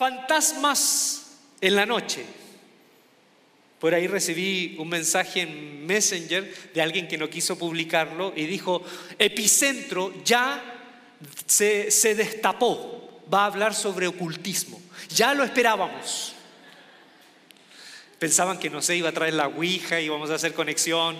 Fantasmas en la noche. Por ahí recibí un mensaje en Messenger de alguien que no quiso publicarlo y dijo, Epicentro ya se, se destapó, va a hablar sobre ocultismo. Ya lo esperábamos. Pensaban que no se iba a traer la Ouija y íbamos a hacer conexión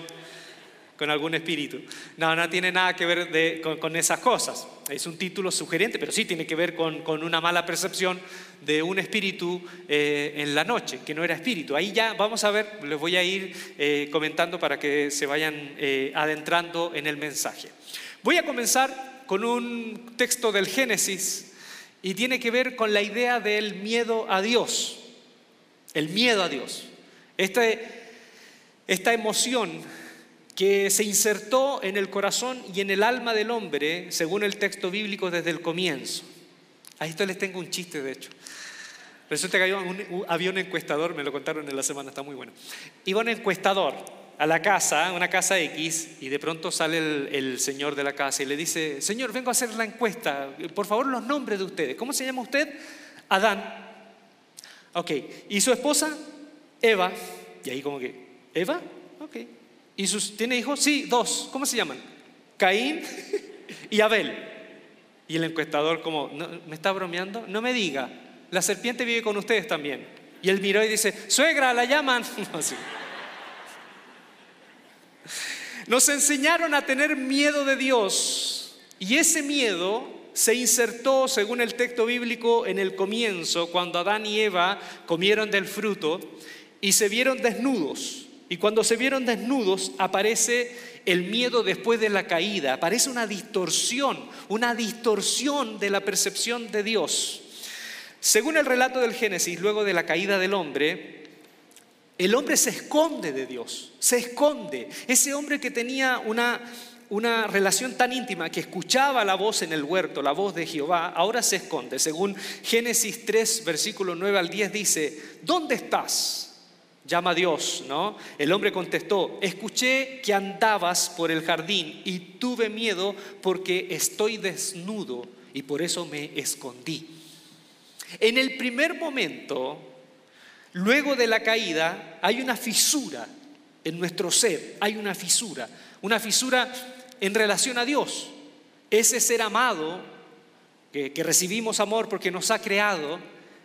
con algún espíritu. No, no tiene nada que ver con, esas cosas. Es un título sugerente, pero sí tiene que ver con, una mala percepción de un espíritu eh, en la noche, que no era espíritu. Ahí ya vamos a ver, les voy a ir eh, comentando para que se vayan eh, adentrando en el mensaje. Voy a comenzar con un texto del Génesis y tiene que ver con la idea del miedo a Dios. El miedo a Dios. Este, esta emoción que se insertó en el corazón y en el alma del hombre, según el texto bíblico, desde el comienzo. A esto les tengo un chiste, de hecho. Resulta que había un, encuestador, me lo contaron en la semana, está muy bueno. Iba un encuestador a la casa, una casa X, y de pronto sale el, el, señor de la casa y le dice, señor, vengo a hacer la encuesta, por favor los nombres de ustedes. ¿Cómo se llama usted? Adán. Ok, ¿y su esposa? Eva. Y ahí como que, ¿Eva? ¿Y sus, tiene hijos? Sí, dos. ¿Cómo se llaman? Caín y Abel. Y el encuestador como, ¿me está bromeando? No me diga, la serpiente vive con ustedes también. Y él miró y dice, suegra, la llaman. Nos enseñaron a tener miedo de Dios. Y ese miedo se insertó, según el texto bíblico, en el comienzo, cuando Adán y Eva comieron del fruto y se vieron desnudos. Y cuando se vieron desnudos aparece el miedo después de la caída, aparece una distorsión, una distorsión de la percepción de Dios. Según el relato del Génesis, luego de la caída del hombre, el hombre se esconde de Dios, se esconde. Ese hombre que tenía una, una relación tan íntima, que escuchaba la voz en el huerto, la voz de Jehová, ahora se esconde. Según Génesis 3, versículo 9 al 10 dice, ¿dónde estás? Llama a Dios, ¿no? El hombre contestó, escuché que andabas por el jardín y tuve miedo porque estoy desnudo y por eso me escondí. En el primer momento, luego de la caída, hay una fisura en nuestro ser, hay una fisura, una fisura en relación a Dios. Ese ser amado, que, que recibimos amor porque nos ha creado,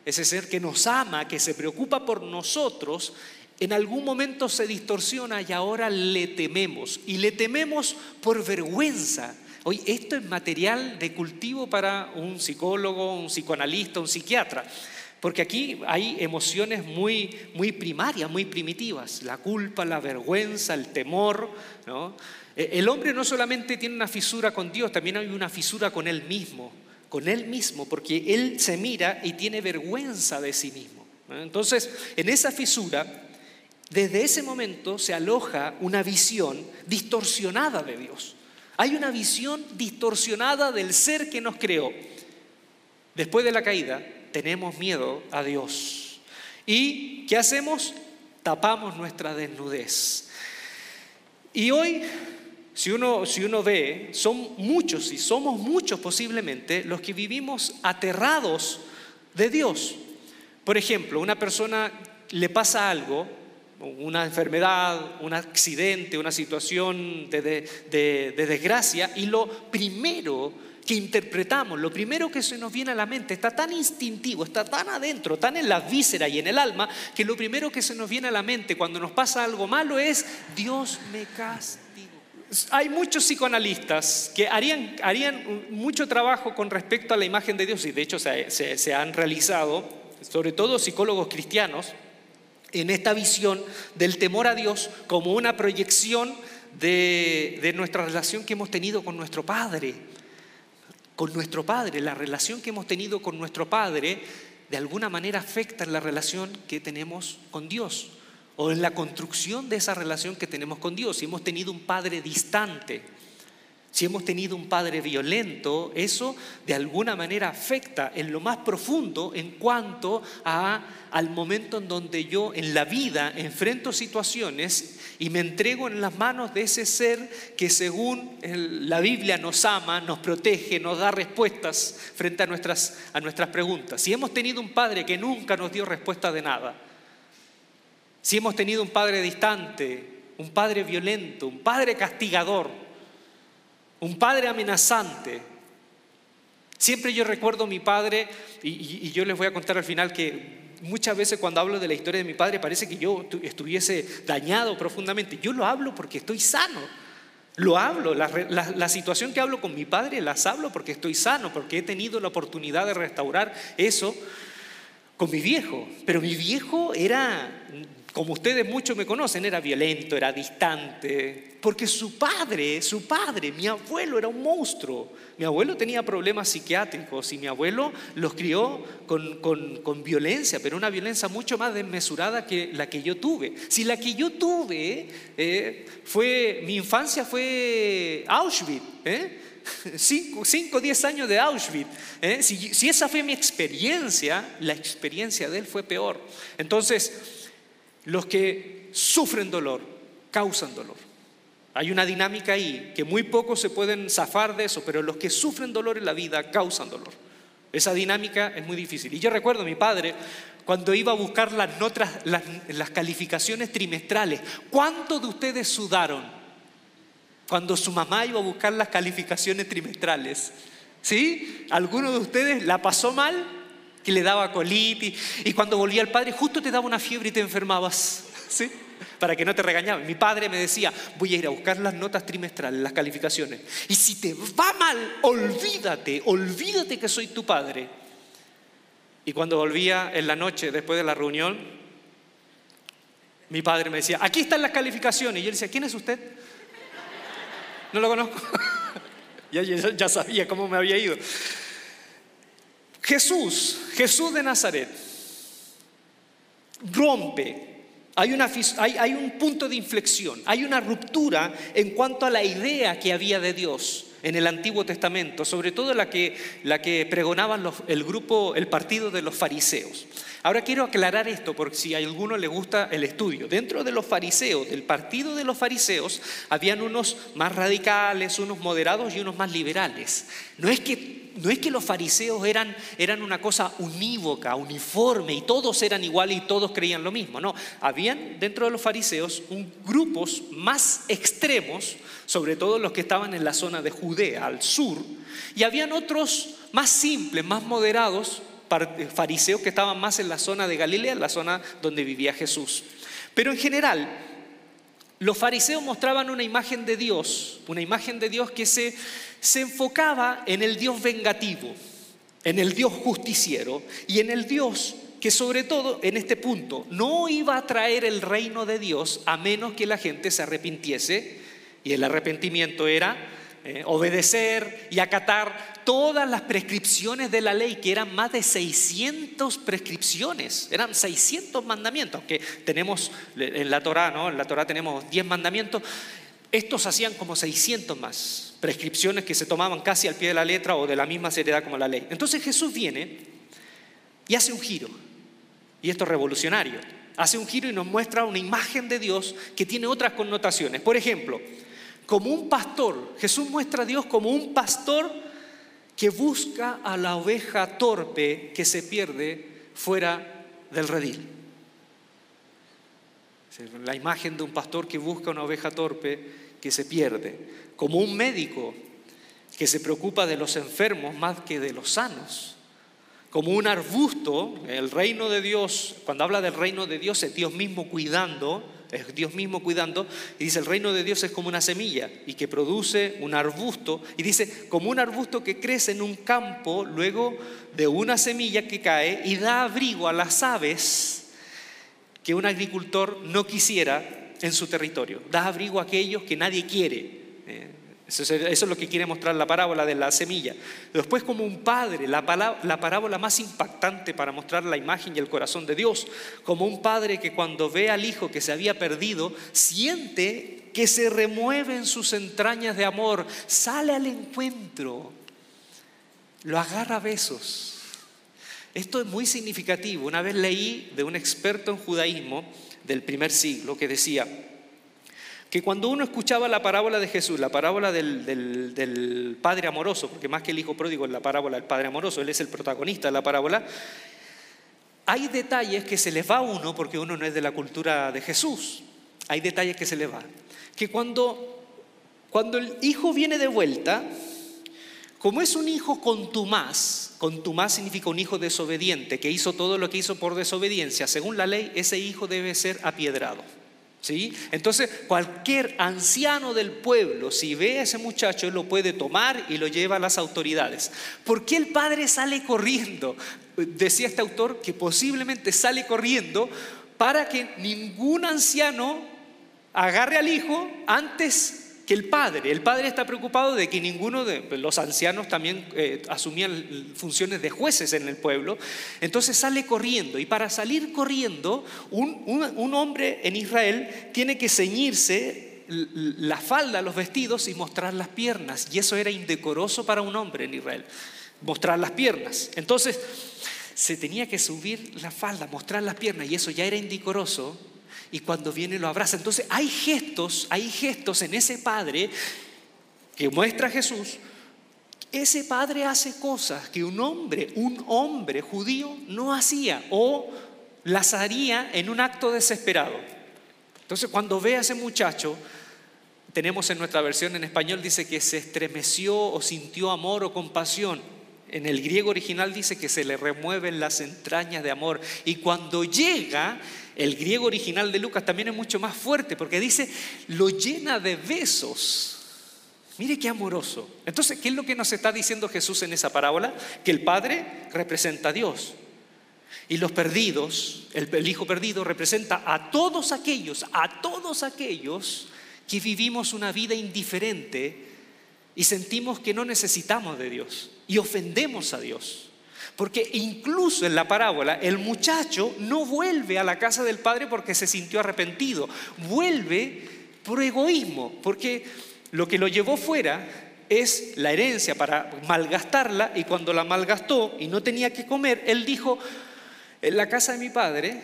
ese ser que nos ama, que se preocupa por nosotros, en algún momento se distorsiona y ahora le tememos. Y le tememos por vergüenza. Hoy esto es material de cultivo para un psicólogo, un psicoanalista, un psiquiatra. Porque aquí hay emociones muy, muy primarias, muy primitivas. La culpa, la vergüenza, el temor. E, el hombre no solamente tiene una fisura con Dios, también hay una fisura con él mismo con él mismo, porque él se mira y tiene vergüenza de sí mismo. Entonces, en esa fisura, desde ese momento se aloja una visión distorsionada de Dios. Hay una visión distorsionada del ser que nos creó. Después de la caída, tenemos miedo a Dios. ¿Y qué hacemos? Tapamos nuestra desnudez. Y hoy si uno, si uno ve, son muchos y somos muchos posiblemente los que vivimos aterrados de Dios. Por ejemplo, una persona le pasa algo, una enfermedad, un accidente, una situación de, de, desgracia, y lo primero que interpretamos, lo primero que se nos viene a la mente, está tan instintivo, está tan adentro, tan en la víscera y en el alma, que lo primero que se nos viene a la mente cuando nos pasa algo malo es, Dios me castiga hay muchos psicoanalistas que harían, mucho trabajo con respecto a la imagen de Dios y de hecho se, han realizado, sobre todo psicólogos cristianos, en esta visión del temor a Dios como una proyección de, nuestra relación que hemos tenido con nuestro Padre. Con nuestro Padre, la relación que hemos tenido con nuestro Padre de alguna manera afecta en la relación que tenemos con Dios o en la construcción de esa relación que tenemos con Dios. Si hemos tenido un padre distante, si hemos tenido un padre violento, eso de alguna manera afecta en lo más profundo en cuanto a, al momento en donde yo en la vida enfrento situaciones y me entrego en las manos de ese ser que según la Biblia nos ama, nos protege, nos da respuestas frente a nuestras, a nuestras preguntas. Si hemos tenido un padre que nunca nos dio respuesta de nada, si hemos tenido un padre distante, un padre violento, un padre castigador, un padre amenazante. Siempre yo recuerdo a mi padre, y, yo les voy a contar al final que muchas veces cuando hablo de la historia de mi padre parece que yo estuviese dañado profundamente. Yo lo hablo porque estoy sano. Lo hablo, la, la, situación que hablo con mi padre las hablo porque estoy sano, porque he tenido la oportunidad de restaurar eso con mi viejo. Pero mi viejo era como ustedes muchos me conocen, era violento, era distante, porque su padre, su padre, mi abuelo era un monstruo. Mi abuelo tenía problemas psiquiátricos y mi abuelo los crió con, violencia, pero una violencia mucho más desmesurada que la que yo tuve. Si la que yo tuve eh, fue, mi infancia fue Auschwitz, ¿eh? Cinco, diez años de Auschwitz. ¿eh? Si, si esa fue mi experiencia, la experiencia de él fue peor. Entonces, los que sufren dolor causan dolor. Hay una dinámica ahí que muy pocos se pueden zafar de eso, pero los que sufren dolor en la vida causan dolor. Esa dinámica es muy difícil. Y yo recuerdo a mi padre cuando iba a buscar las notas, las, calificaciones trimestrales. ¿Cuántos de ustedes sudaron cuando su mamá iba a buscar las calificaciones trimestrales? ¿Sí? ¿Alguno de ustedes la pasó mal? Que le daba colitis, y cuando volvía el padre justo te daba una fiebre y te enfermabas, ¿sí? Para que no te regañaban. Mi padre me decía, voy a ir a buscar las notas trimestrales, las calificaciones, y si te va mal, olvídate, olvídate que soy tu padre. Y cuando volvía en la noche, después de la reunión, mi padre me decía, aquí están las calificaciones. Y le decía, ¿quién es usted? No lo conozco. ya sabía cómo me había ido. Jesús, Jesús de Nazaret, rompe. Hay, un punto de inflexión, hay una ruptura en cuanto a la idea que había de Dios en el Antiguo Testamento, sobre todo la que, la que pregonaban el grupo, el partido de los fariseos. Ahora quiero aclarar esto porque si a alguno le gusta el estudio. Dentro de los fariseos, del partido de los fariseos, habían unos más radicales, unos moderados y unos más liberales. No es que no es que los fariseos eran, eran una cosa unívoca, uniforme, y todos eran iguales y todos creían lo mismo. No, habían dentro de los fariseos grupos más extremos, sobre todo los que estaban en la zona de Judea, al sur, y habían otros más simples, más moderados, fariseos que estaban más en la zona de Galilea, en la zona donde vivía Jesús. Pero en general, los fariseos mostraban una imagen de Dios, una imagen de Dios que se, se enfocaba en el Dios vengativo, en el Dios justiciero y en el Dios que sobre todo en este punto no iba a traer el reino de Dios a menos que la gente se arrepintiese. Y el arrepentimiento era eh, obedecer y acatar todas las prescripciones de la ley, que eran más de 600 prescripciones, eran 600 mandamientos, que tenemos en la Torah, ¿no? En la Torah tenemos 10 mandamientos, estos hacían como 600 más prescripciones que se tomaban casi al pie de la letra o de la misma seriedad como la ley. Entonces Jesús viene y hace un giro, y esto es revolucionario, hace un giro y nos muestra una imagen de Dios que tiene otras connotaciones. Por ejemplo, como un pastor. Jesús muestra a Dios como un pastor que busca a la oveja torpe que se pierde fuera del redil. La imagen de un pastor que busca una oveja torpe que se pierde. Como un médico que se preocupa de los enfermos más que de los sanos. Como un arbusto, el reino de Dios, cuando habla del reino de Dios es Dios mismo cuidando es Dios mismo cuidando. Y dice, el reino de Dios es como una semilla y que produce un arbusto. Y dice, como un arbusto que crece en un campo luego de una semilla que cae y da abrigo a las aves que un agricultor no quisiera en su territorio. Da abrigo a aquellos que nadie quiere. Eh, Eso es, lo que quiere mostrar la parábola de la semilla. Después como un padre, la, la parábola más impactante para mostrar la imagen y el corazón de Dios, como un padre que cuando ve al hijo que se había perdido, siente que se remueve en sus entrañas de amor, sale al encuentro, lo agarra a besos. Esto es muy significativo. Una vez leí de un experto en judaísmo del primer siglo que decía, que cuando uno escuchaba la parábola de Jesús, la parábola del, Padre amoroso, porque más que el Hijo pródigo es la parábola del Padre amoroso, Él es el protagonista de la parábola, hay detalles que se les va a uno porque uno no es de la cultura de Jesús. Hay detalles que se les va. Que cuando, cuando el hijo viene de vuelta, como es un hijo contumaz, contumaz significa un hijo desobediente, que hizo todo lo que hizo por desobediencia, según la ley, ese hijo debe ser apiedrado. Entonces, cualquier anciano del pueblo, si ve a ese muchacho, lo puede tomar y lo lleva a las autoridades. ¿Por qué el padre sale corriendo? Decía este autor que posiblemente sale corriendo para que ningún anciano agarre al hijo antes que el padre. El padre está preocupado de que ninguno de los ancianos también eh, asumían funciones de jueces en el pueblo. Entonces sale corriendo y para salir corriendo un, hombre en Israel tiene que ceñirse la falda, los vestidos y mostrar las piernas. Y eso era indecoroso para un hombre en Israel, mostrar las piernas. Entonces se tenía que subir la falda, mostrar las piernas y eso ya era indecoroso y cuando viene lo abraza. Entonces hay gestos, hay gestos en ese padre que muestra Jesús. Ese padre hace cosas que un hombre, un hombre judío no hacía o las haría en un acto desesperado. Entonces cuando ve a ese muchacho, tenemos en nuestra versión en español, dice que se estremeció o sintió amor o compasión. En el griego original dice que se le remueven las entrañas de amor. Y cuando llega, el griego original de Lucas también es mucho más fuerte porque dice, lo llena de besos. Mire qué amoroso. Entonces, ¿qué es lo que nos está diciendo Jesús en esa parábola? Que el Padre representa a Dios. Y los perdidos, el, el Hijo perdido representa a todos aquellos, a todos aquellos que vivimos una vida indiferente y sentimos que no necesitamos de Dios y ofendemos a Dios. Porque incluso en la parábola el muchacho no vuelve a la casa del padre porque se sintió arrepentido, vuelve por egoísmo, porque lo que lo llevó fuera es la herencia para malgastarla y cuando la malgastó y no tenía que comer, él dijo, en la casa de mi padre,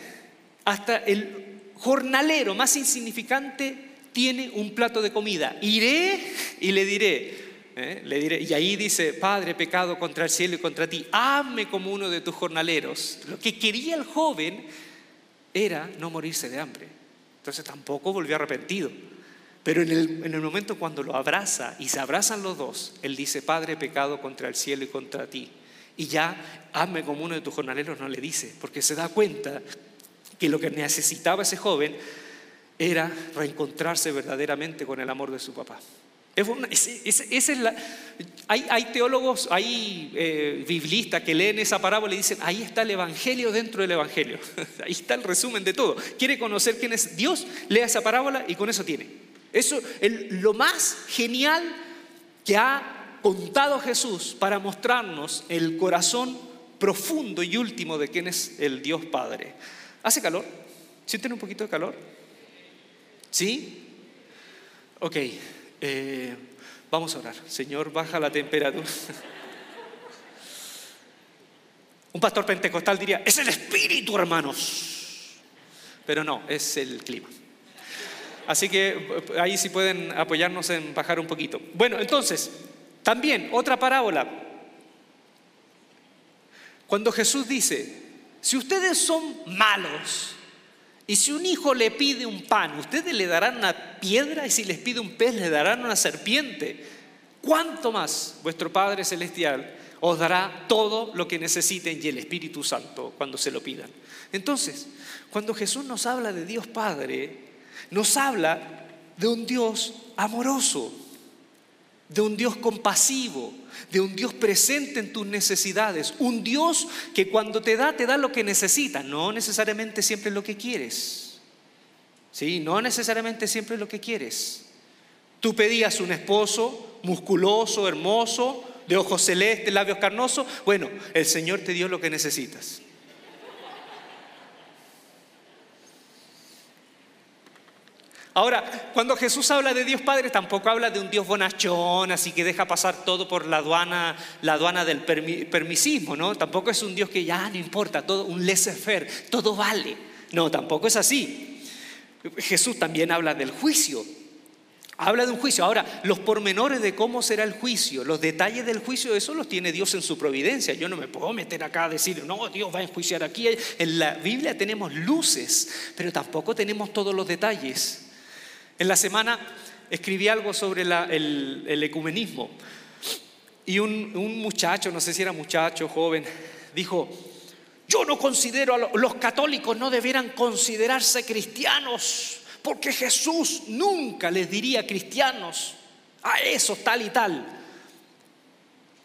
hasta el jornalero más insignificante tiene un plato de comida. Iré y le diré, ¿eh? Le diré, y ahí dice, Padre, pecado contra el cielo y contra ti, ame como uno de tus jornaleros. Lo que quería el joven era no morirse de hambre. Entonces tampoco volvió arrepentido. Pero en el, en el momento cuando lo abraza y se abrazan los dos, él dice, Padre, pecado contra el cielo y contra ti. Y ya, ame como uno de tus jornaleros, no le dice, porque se da cuenta que lo que necesitaba ese joven era reencontrarse verdaderamente con el amor de su papá hay, teólogos, hay eh, biblistas que leen esa parábola y dicen, ahí está el Evangelio dentro del Evangelio. ahí está el resumen de todo. Quiere conocer quién es Dios, lea esa parábola y con eso tiene. Eso es lo más genial que ha contado Jesús para mostrarnos el corazón profundo y último de quién es el Dios Padre. ¿Hace calor? ¿Sienten un poquito de calor? ¿Sí? Ok. Eh, vamos a orar. Señor, baja la temperatura. Un pastor pentecostal diría, es el espíritu, hermanos. Pero no, es el clima. Así que eh, ahí sí pueden apoyarnos en bajar un poquito. Bueno, entonces, también otra parábola. Cuando Jesús dice, si ustedes son malos, y si un hijo le pide un pan, ustedes le darán una piedra y si les pide un pez, le darán una serpiente. ¿Cuánto más vuestro Padre Celestial os dará todo lo que necesiten y el Espíritu Santo cuando se lo pidan? Entonces, cuando Jesús nos habla de Dios Padre, nos habla de un Dios amoroso, de un Dios compasivo, de un Dios presente en tus necesidades, un Dios que cuando te da, te da lo que necesitas, no necesariamente siempre lo que quieres. Sí, no necesariamente siempre lo que quieres. Tú pedías un esposo musculoso, hermoso, de ojos celestes, labios carnosos. Bueno, el Señor te dio lo que necesitas. Ahora, cuando Jesús habla de Dios Padre, tampoco habla de un Dios bonachón, así que deja pasar todo por la aduana, la aduana del permisismo, ¿no? Tampoco es un Dios que ya no importa, todo un laissez-faire, todo vale. No, tampoco es así. Jesús también habla del juicio. Habla de un juicio. Ahora, los pormenores de cómo será el juicio, los detalles del juicio, eso los tiene Dios en su providencia. Yo no me puedo meter acá a decir, no, Dios va a enjuiciar aquí. En la Biblia tenemos luces, pero tampoco tenemos todos los detalles. En la semana escribí algo sobre el, ecumenismo y un, muchacho, no sé si era muchacho, joven, dijo, yo no considero, a los católicos no debieran considerarse cristianos, porque Jesús nunca les diría cristianos a eso tal y tal.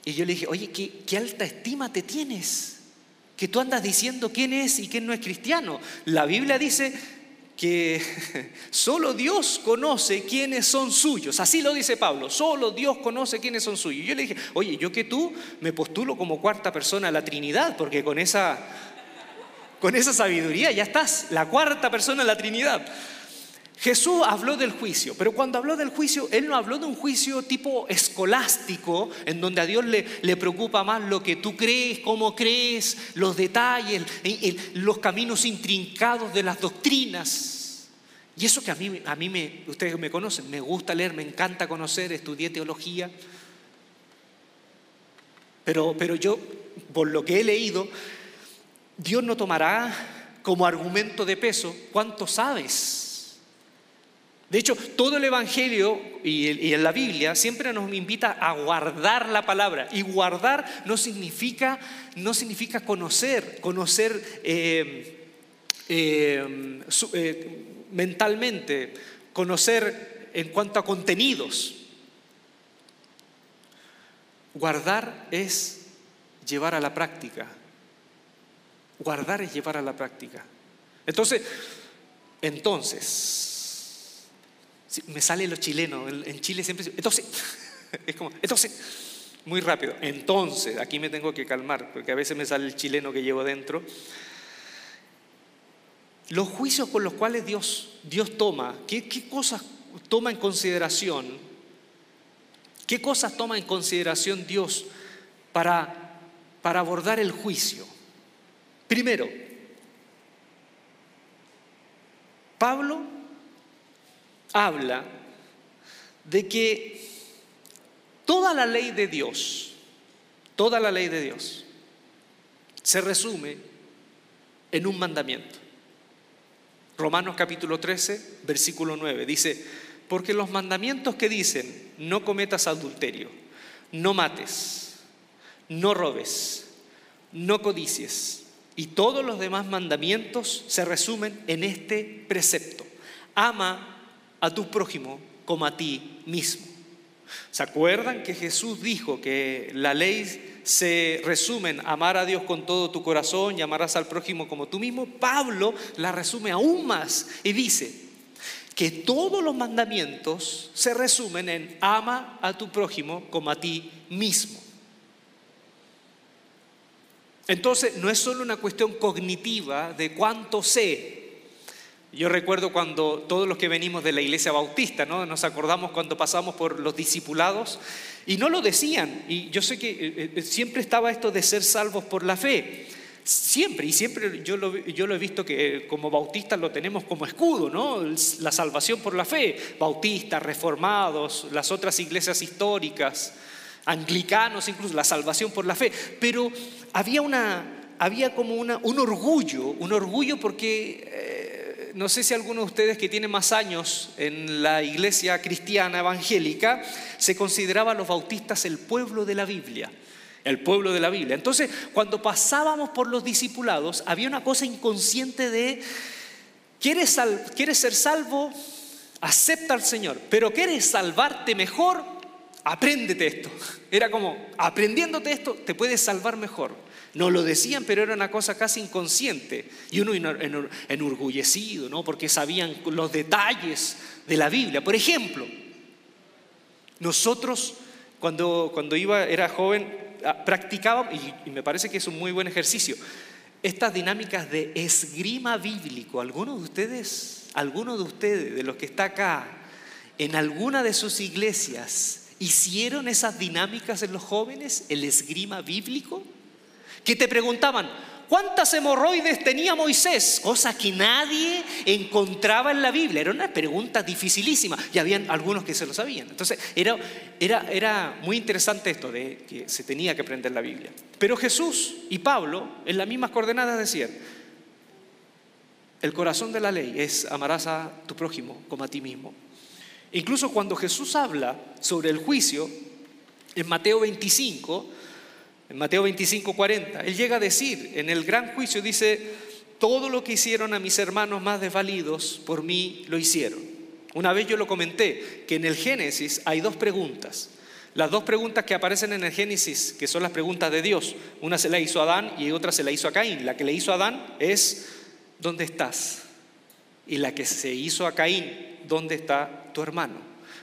Y yo le dije, oye, ¿qué, qué alta estima te tienes, que tú andas diciendo quién es y quién no es cristiano. La Biblia dice, que solo Dios conoce quiénes son suyos. Así lo dice Pablo, solo Dios conoce quiénes son suyos. Yo le dije, oye, yo que tú me postulo como cuarta persona a la Trinidad, porque con esa, con esa sabiduría ya estás, la cuarta persona de la Trinidad. Jesús habló del juicio, pero cuando habló del juicio, Él no habló de un juicio tipo escolástico, en donde a Dios le, le preocupa más lo que tú crees, cómo crees, los detalles, los caminos intrincados de las doctrinas. Y eso que a mí, a mí me, ustedes me conocen, me gusta leer, me encanta conocer, estudié teología. Pero, pero yo, por lo que he leído, Dios no tomará como argumento de peso cuánto sabes de hecho, todo el Evangelio y, en la Biblia siempre nos invita a guardar la palabra. Y guardar no significa, no significa conocer, conocer eh, eh, eh, mentalmente, conocer en cuanto a contenidos. Guardar es llevar a la práctica. Guardar es llevar a la práctica. Entonces, entonces, me sale lo chileno, en Chile siempre... Entonces, es como, entonces, muy rápido. Entonces, aquí me tengo que calmar, porque a veces me sale el chileno que llevo dentro. Los juicios con los cuales Dios, Dios toma, ¿qué, ¿qué cosas toma en consideración? ¿Qué cosas toma en consideración Dios para, para abordar el juicio? Primero, Pablo habla de que toda la ley de Dios, toda la ley de Dios, se resume en un mandamiento. Romanos capítulo 13, versículo 9, dice, porque los mandamientos que dicen, no cometas adulterio, no mates, no robes, no codicies, y todos los demás mandamientos se resumen en este precepto. Ama a tu prójimo como a ti mismo. ¿Se acuerdan que Jesús dijo que la ley se resume en amar a Dios con todo tu corazón y amarás al prójimo como tú mismo? Pablo la resume aún más y dice que todos los mandamientos se resumen en ama a tu prójimo como a ti mismo. Entonces no es solo una cuestión cognitiva de cuánto sé, yo recuerdo cuando todos los que venimos de la iglesia bautista, ¿no? nos acordamos cuando pasamos por los discipulados y no lo decían. Y yo sé que eh, eh, siempre estaba esto de ser salvos por la fe. Siempre, y siempre yo lo, yo lo he visto que eh, como bautistas lo tenemos como escudo, ¿no? La salvación por la fe. Bautistas, reformados, las otras iglesias históricas, anglicanos incluso, la salvación por la fe. Pero había una, había como una, un orgullo, un orgullo porque no sé si alguno de ustedes que tiene más años en la iglesia cristiana evangélica, se consideraba a los bautistas el pueblo de la Biblia. El pueblo de la Biblia. Entonces, cuando pasábamos por los discipulados, había una cosa inconsciente de, ¿quieres, ¿quieres ser salvo? Acepta al Señor. Pero ¿quieres salvarte mejor? Apréndete esto. Era como, aprendiéndote esto, te puedes salvar mejor. No lo decían, pero era una cosa casi inconsciente. Y uno enorgullecido, ¿no? Porque sabían los detalles de la Biblia. Por ejemplo, nosotros cuando, cuando iba, era joven, ah, practicaba, y, y me parece que es un muy buen ejercicio, estas dinámicas de esgrima bíblico. ¿Algunos de ustedes, algunos de ustedes, de los que está acá, en alguna de sus iglesias, hicieron esas dinámicas en los jóvenes, el esgrima bíblico? Que te preguntaban, ¿Cuántas hemorroides tenía Moisés? Cosa que nadie encontraba en la Biblia. Era una pregunta dificilísima y habían algunos que se lo sabían. Entonces era, era, era muy interesante esto de que se tenía que aprender la Biblia. Pero Jesús y Pablo en las mismas coordenadas decían, el corazón de la ley es amarás a tu prójimo como a ti mismo. Incluso cuando Jesús habla sobre el juicio, en Mateo 25, en Mateo 25, 40, él llega a decir, en el gran juicio dice, todo lo que hicieron a mis hermanos más desvalidos, por mí lo hicieron. Una vez yo lo comenté, que en el Génesis hay dos preguntas. Las dos preguntas que aparecen en el Génesis, que son las preguntas de Dios, una se la hizo a Adán y otra se la hizo a Caín. La que le hizo a Adán es, ¿dónde estás? Y la que se hizo a Caín, ¿dónde está tu hermano?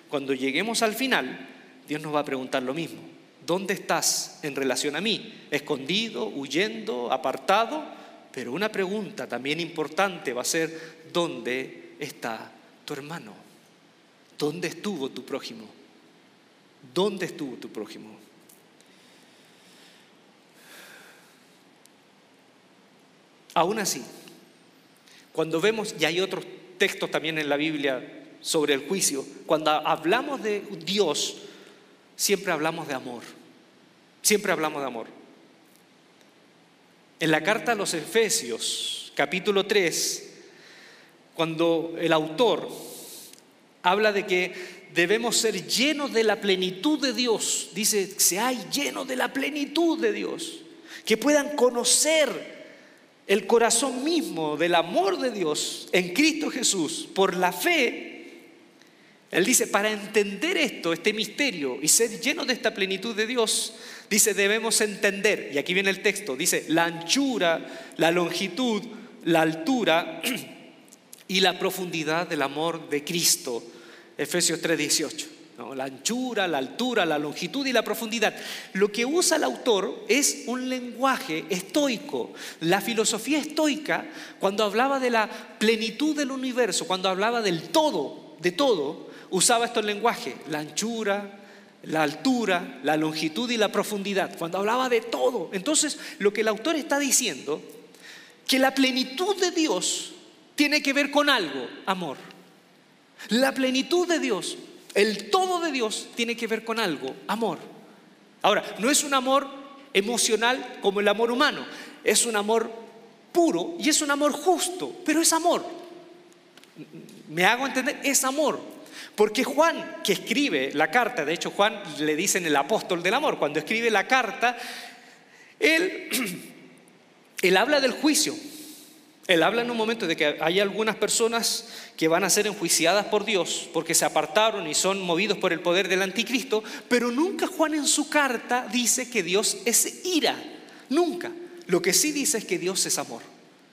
Cuando lleguemos al final, Dios nos va a preguntar lo mismo. ¿Dónde estás en relación a mí? ¿Escondido, huyendo, apartado? Pero una pregunta también importante va a ser, ¿dónde está tu hermano? ¿Dónde estuvo tu prójimo? ¿Dónde estuvo tu prójimo? Aún así, cuando vemos, y hay otros textos también en la Biblia sobre el juicio, cuando hablamos de Dios, siempre hablamos de amor. Siempre hablamos de amor. En la carta a los Efesios, capítulo 3, cuando el autor habla de que debemos ser llenos de la plenitud de Dios, dice, hay llenos de la plenitud de Dios, que puedan conocer el corazón mismo del amor de Dios en Cristo Jesús por la fe él dice, para entender esto, este misterio y ser llenos de esta plenitud de Dios, dice, debemos entender, y aquí viene el texto, dice, la anchura, la longitud, la altura y la profundidad del amor de Cristo. Efesios 3:18. ¿no? La anchura, la altura, la longitud y la profundidad. Lo que usa el autor es un lenguaje estoico. La filosofía estoica, cuando hablaba de la plenitud del universo, cuando hablaba del todo, de todo, usaba estos lenguajes, la anchura, la altura, la longitud y la profundidad, cuando hablaba de todo. Entonces, lo que el autor está diciendo, que la plenitud de Dios tiene que ver con algo, amor. La plenitud de Dios, el todo de Dios tiene que ver con algo, amor. Ahora, no es un amor emocional como el amor humano, es un amor puro y es un amor justo, pero es amor. ¿Me hago entender? Es amor. Porque Juan, que escribe la carta, de hecho Juan le dicen el apóstol del amor, cuando escribe la carta, él, él habla del juicio. Él habla en un momento de que hay algunas personas que van a ser enjuiciadas por Dios porque se apartaron y son movidos por el poder del anticristo, pero nunca Juan en su carta dice que Dios es ira, nunca. Lo que sí dice es que Dios es amor.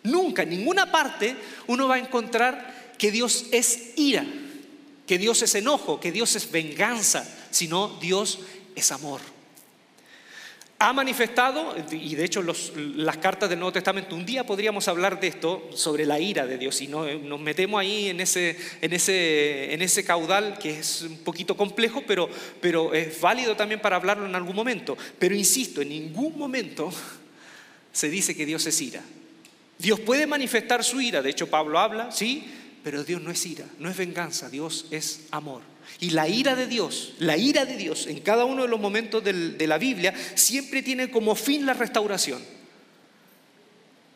Nunca, en ninguna parte uno va a encontrar que Dios es ira que Dios es enojo, que Dios es venganza, sino Dios es amor. Ha manifestado, y de hecho las cartas del Nuevo Testamento, un día podríamos hablar de esto, sobre la ira de Dios, y no, nos metemos ahí en ese, caudal que es un poquito complejo, pero es válido también para hablarlo en algún momento. Pero insisto, en ningún momento se dice que Dios es ira. Dios puede manifestar su ira, de hecho Pablo habla, sí, pero Dios no es ira, no es venganza, Dios es amor. Y la ira de Dios, la ira de Dios en cada uno de los momentos de la Biblia siempre tiene como fin la restauración.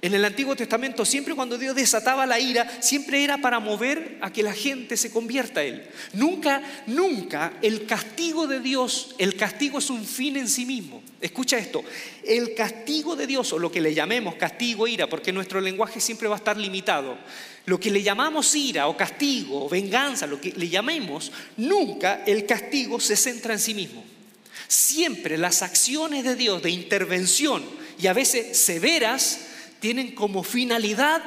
En el Antiguo Testamento, siempre cuando Dios desataba la ira, siempre era para mover a que la gente se convierta a Él. Nunca, nunca el castigo de Dios, el castigo es un fin en sí mismo. Escucha esto, el castigo de Dios, o lo que le llamemos castigo, ira, porque nuestro lenguaje siempre va a estar limitado. Lo que le llamamos ira o castigo o venganza, lo que le llamemos, nunca el castigo se centra en sí mismo. Siempre las acciones de Dios de intervención y a veces severas, tienen como finalidad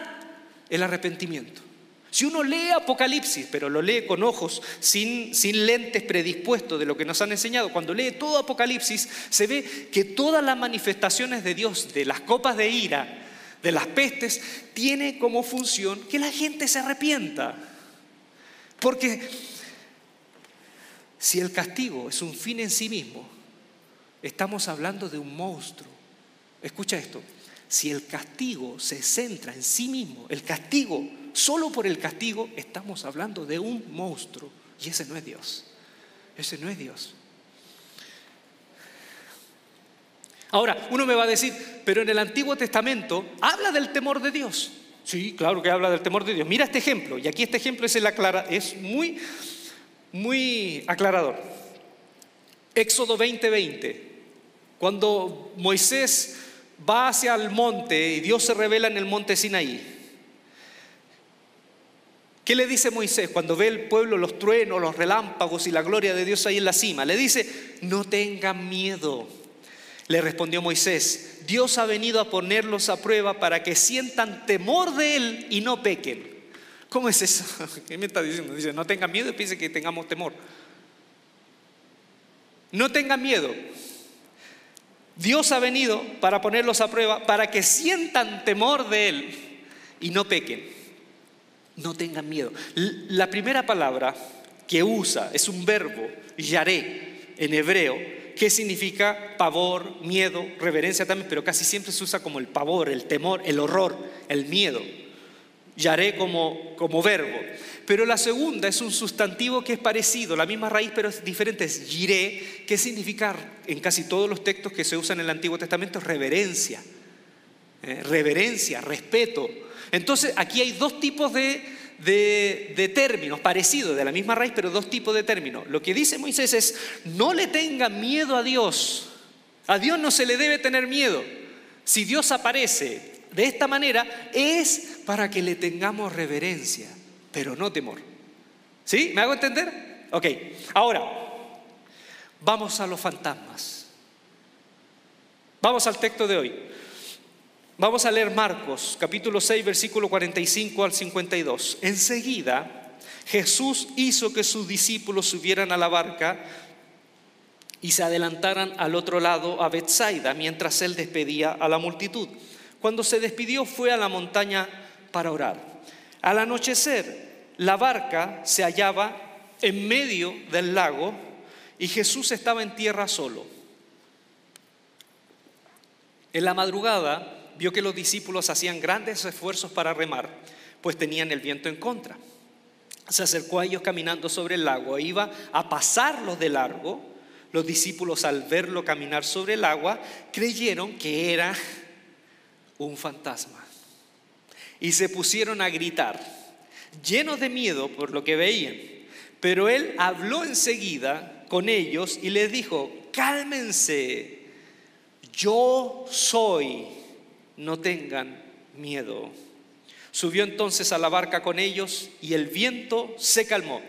el arrepentimiento. Si uno lee Apocalipsis, pero lo lee con ojos, sin, sin, lentes predispuestos de lo que nos han enseñado, cuando lee todo Apocalipsis, se ve que todas las manifestaciones de Dios, de las copas de ira, de las pestes, tiene como función que la gente se arrepienta. Porque si el castigo es un fin en sí mismo, estamos hablando de un monstruo. Escucha esto, si el castigo se centra en sí mismo, el castigo Solo por el castigo estamos hablando de un monstruo. Y ese no es Dios. Ese no es Dios. Ahora, uno me va a decir, pero en el Antiguo Testamento habla del temor de Dios. Sí, claro que habla del temor de Dios. Mira este ejemplo, y aquí este ejemplo es, muy, muy aclarador. Éxodo 20:20, cuando Moisés va hacia el monte y Dios se revela en el monte Sinaí. ¿Qué le dice Moisés cuando ve el pueblo los truenos, los relámpagos y la gloria de Dios ahí en la cima? Le dice, no tengan miedo. Le respondió Moisés, Dios ha venido a ponerlos a prueba para que sientan temor de Él y no pequen. ¿Cómo es eso? ¿Qué me está diciendo? Dice, no tengan miedo y piense que tengamos temor. No tengan miedo. Dios ha venido para ponerlos a prueba para que sientan temor de Él y no pequen no tengan miedo. La primera palabra que usa es un verbo, yaré, en hebreo, que significa pavor, miedo, reverencia también, pero casi siempre se usa como el pavor, el temor, el horror, el miedo. Yaré como, como verbo. Pero la segunda es un sustantivo que es parecido, la misma raíz, pero es diferente, es yiré, que significa en casi todos los textos que se usan en el Antiguo Testamento reverencia. Eh, reverencia, respeto, entonces aquí hay dos tipos de, de, términos parecidos, de la misma raíz, pero dos tipos de términos. Lo que dice Moisés es, no le tengan miedo a Dios. A Dios no se le debe tener miedo. Si Dios aparece de esta manera, es para que le tengamos reverencia, pero no temor. ¿Sí? ¿Me hago entender? Ok, ahora, vamos a los fantasmas. Vamos al texto de hoy. Vamos a leer Marcos, capítulo 6, versículo 45 al 52. Enseguida, Jesús hizo que sus discípulos subieran a la barca y se adelantaran al otro lado a Bethsaida mientras él despedía a la multitud. Cuando se despidió fue a la montaña para orar. Al anochecer, la barca se hallaba en medio del lago y Jesús estaba en tierra solo. En la madrugada, vio que los discípulos hacían grandes esfuerzos para remar, pues tenían el viento en contra. Se acercó a ellos caminando sobre el lago e iba a pasarlos de largo. Los discípulos al verlo caminar sobre el agua creyeron que era un fantasma y se pusieron a gritar, llenos de miedo por lo que veían. Pero él habló enseguida con ellos y les dijo, cálmense, yo soy no tengan miedo. Subió entonces a la barca con ellos y el viento se calmó.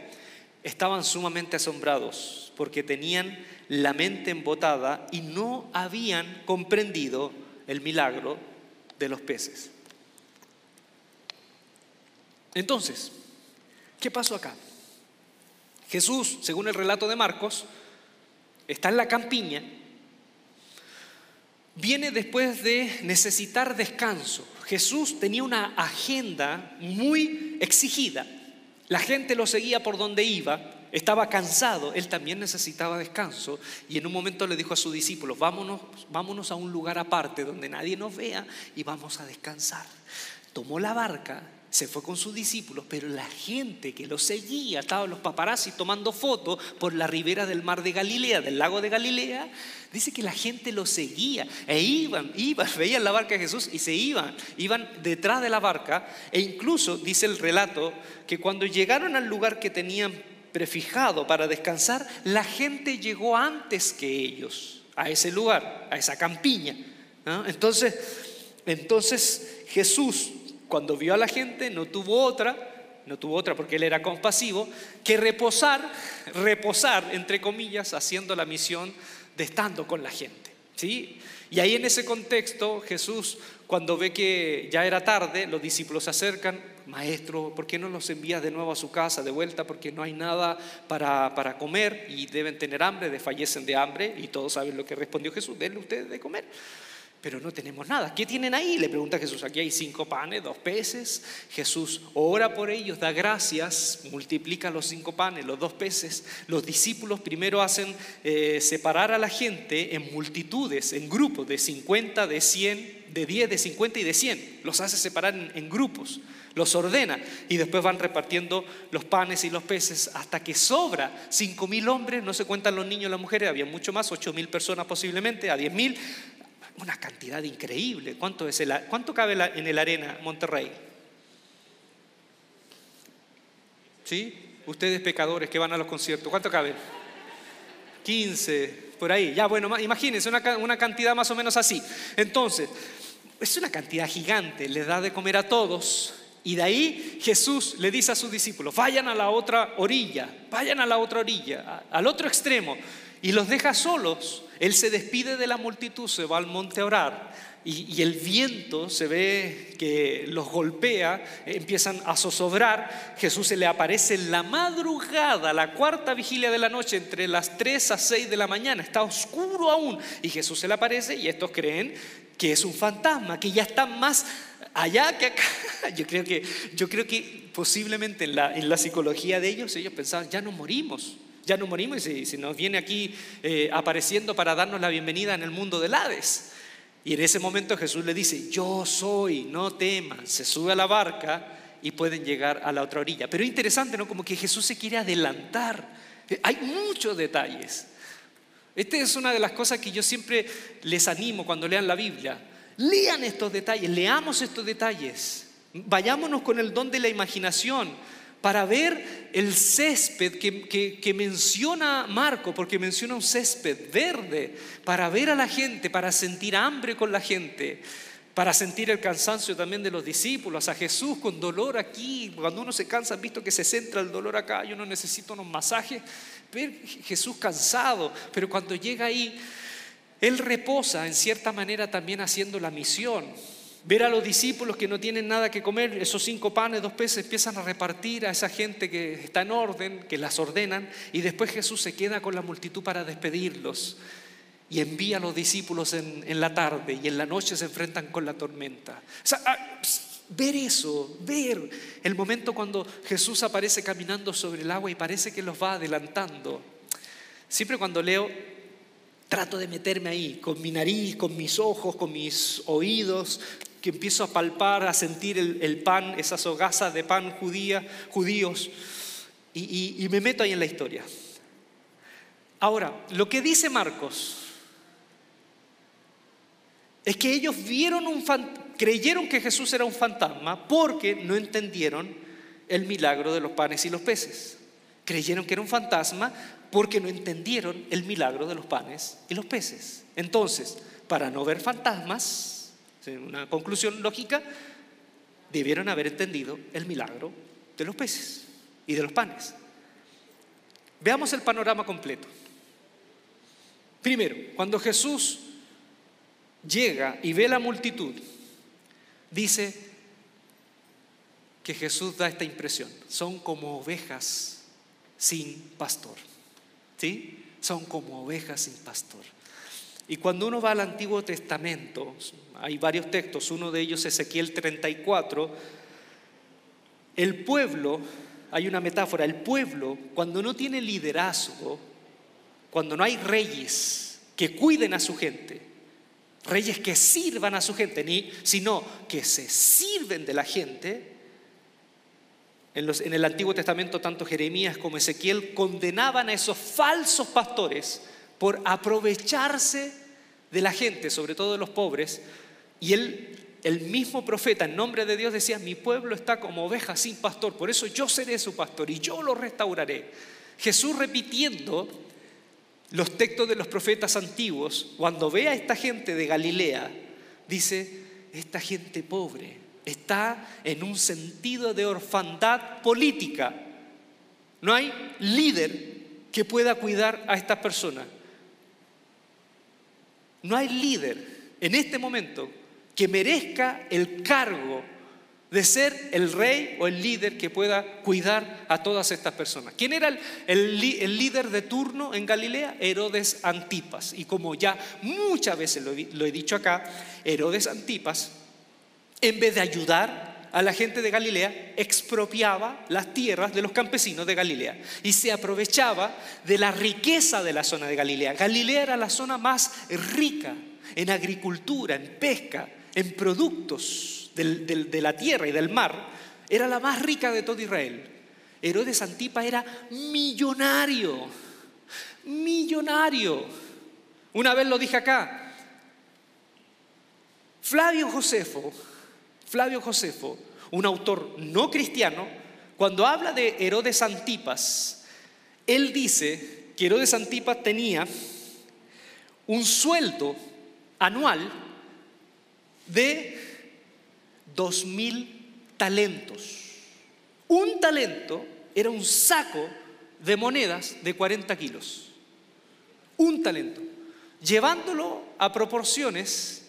Estaban sumamente asombrados porque tenían la mente embotada y no habían comprendido el milagro de los peces. Entonces, ¿qué pasó acá? Jesús, según el relato de Marcos, está en la campiña viene después de necesitar descanso. Jesús tenía una agenda muy exigida. La gente lo seguía por donde iba, estaba cansado, él también necesitaba descanso y en un momento le dijo a sus discípulos, vámonos, vámonos a un lugar aparte donde nadie nos vea y vamos a descansar. Tomó la barca, se fue con sus discípulos, pero la gente que lo seguía, estaban los paparazzi tomando fotos por la ribera del mar de Galilea, del lago de Galilea, dice que la gente lo seguía e iban, iban, veían la barca de Jesús y se iban, iban detrás de la barca e incluso dice el relato que cuando llegaron al lugar que tenían prefijado para descansar, la gente llegó antes que ellos a ese lugar, a esa campiña. Entonces, entonces Jesús cuando vio a la gente no tuvo otra, no tuvo otra porque él era compasivo, que reposar, reposar, entre comillas, haciendo la misión de estando con la gente. ¿sí? Y ahí en ese contexto Jesús, cuando ve que ya era tarde, los discípulos se acercan, maestro, ¿por qué no los envías de nuevo a su casa, de vuelta? Porque no hay nada para, para comer y deben tener hambre, desfallecen de hambre. Y todos saben lo que respondió Jesús, denle ustedes de comer pero no tenemos nada. ¿Qué tienen ahí? Le pregunta Jesús, aquí hay cinco panes, dos peces. Jesús ora por ellos, da gracias, multiplica los cinco panes, los dos peces. Los discípulos primero hacen eh, separar a la gente en multitudes, en grupos de 50, de 100, de 10, de 50 y de 100. Los hace separar en, en grupos, los ordena y después van repartiendo los panes y los peces hasta que sobra cinco mil hombres, no se cuentan los niños las mujeres, había mucho más, ocho mil personas posiblemente, a diez mil una cantidad increíble. ¿Cuánto, es cuánto cabe en el Arena Monterrey? ¿Sí? Ustedes pecadores que van a los conciertos, ¿cuánto cabe? 15, por ahí. Ya, bueno, imagínense una, una cantidad más o menos así. Entonces, es una cantidad gigante, les da de comer a todos. Y de ahí Jesús le dice a sus discípulos, vayan a la otra orilla, vayan a la otra orilla, al otro extremo y los deja solos. Él se despide de la multitud, se va al monte a orar y, el viento se ve que los golpea, empiezan a zozobrar. Jesús se le aparece en la madrugada, la cuarta vigilia de la noche, entre las 3 a 6 de la mañana, está oscuro aún. Y Jesús se le aparece y estos creen que es un fantasma, que ya está más allá que acá. Yo creo que, yo creo que posiblemente en la, en la psicología de ellos, ellos pensaban, ya no morimos ya no morimos y si, nos viene aquí eh, apareciendo para darnos la bienvenida en el mundo del Hades. Y en ese momento Jesús le dice, yo soy, no teman, se sube a la barca y pueden llegar a la otra orilla. Pero es interesante, ¿no? Como que Jesús se quiere adelantar. Hay muchos detalles. Esta es una de las cosas que yo siempre les animo cuando lean la Biblia. Lean estos detalles, leamos estos detalles. Vayámonos con el don de la imaginación para ver el césped que, menciona Marco, porque menciona un césped verde, para ver a la gente, para sentir hambre con la gente, para sentir el cansancio también de los discípulos, a Jesús con dolor aquí, cuando uno se cansa, han visto que se centra el dolor acá, yo no necesito unos masajes, ver Jesús cansado, pero cuando llega ahí, Él reposa en cierta manera también haciendo la misión ver a los discípulos que no tienen nada que comer, esos cinco panes, dos peces, empiezan a repartir a esa gente que está en orden, que las ordenan, y después Jesús se queda con la multitud para despedirlos y envía a los discípulos en, la tarde y en la noche se enfrentan con la tormenta. Ah, ver eso, ver el momento cuando Jesús aparece caminando sobre el agua y parece que los va adelantando. Siempre cuando leo trato de meterme ahí, con mi nariz, con mis ojos, con mis oídos, que empiezo a palpar, a sentir el, pan, esas hogazas de pan judía, judíos, y, me meto ahí en la historia. Ahora, lo que dice Marcos es que ellos vieron un creyeron que Jesús era un fantasma porque no entendieron el milagro de los panes y los peces. Creyeron que era un fantasma porque no entendieron el milagro de los panes y los peces. Entonces, para no ver fantasmas, una conclusión lógica, debieron haber entendido el milagro de los peces y de los panes. Veamos el panorama completo. Primero, cuando Jesús llega y ve la multitud, dice que Jesús da esta impresión, son como ovejas sin pastor. ¿Sí? Son como ovejas sin pastor. Y cuando uno va al Antiguo Testamento, hay varios textos, uno de ellos Ezequiel 34, el pueblo, hay una metáfora, el pueblo cuando no tiene liderazgo, cuando no hay reyes que cuiden a su gente, reyes que sirvan a su gente, ni, sino que se sirven de la gente, en, en el Antiguo Testamento tanto Jeremías como Ezequiel condenaban a esos falsos pastores por aprovecharse de la gente, sobre todo de los pobres, y él, el mismo profeta, en nombre de Dios, decía, mi pueblo está como oveja sin pastor, por eso yo seré su pastor y yo lo restauraré. Jesús repitiendo los textos de los profetas antiguos, cuando ve a esta gente de Galilea, dice, esta gente pobre está en un sentido de orfandad política. No hay líder que pueda cuidar a estas personas. No hay líder en este momento que merezca el cargo de ser el rey o el líder que pueda cuidar a todas estas personas. ¿Quién era el, líder de turno en Galilea? Herodes Antipas. Y como ya muchas veces lo, lo he dicho acá, Herodes Antipas, en vez de ayudar a la gente de Galilea, expropiaba las tierras de los campesinos de Galilea y se aprovechaba de la riqueza de la zona de Galilea. Galilea era la zona más rica en agricultura, en pesca, en productos de la tierra y del mar, era la más rica de todo Israel. Herodes Antipa era millonario, millonario. Una vez lo dije acá, Flavio Josefo, Flavio Josefo, un autor no cristiano, cuando habla de Herodes Antipas, él dice que Herodes Antipas tenía un sueldo anual de dos mil talentos. Un talento era un saco de monedas de 40 kilos. Un talento. Llevándolo a proporciones,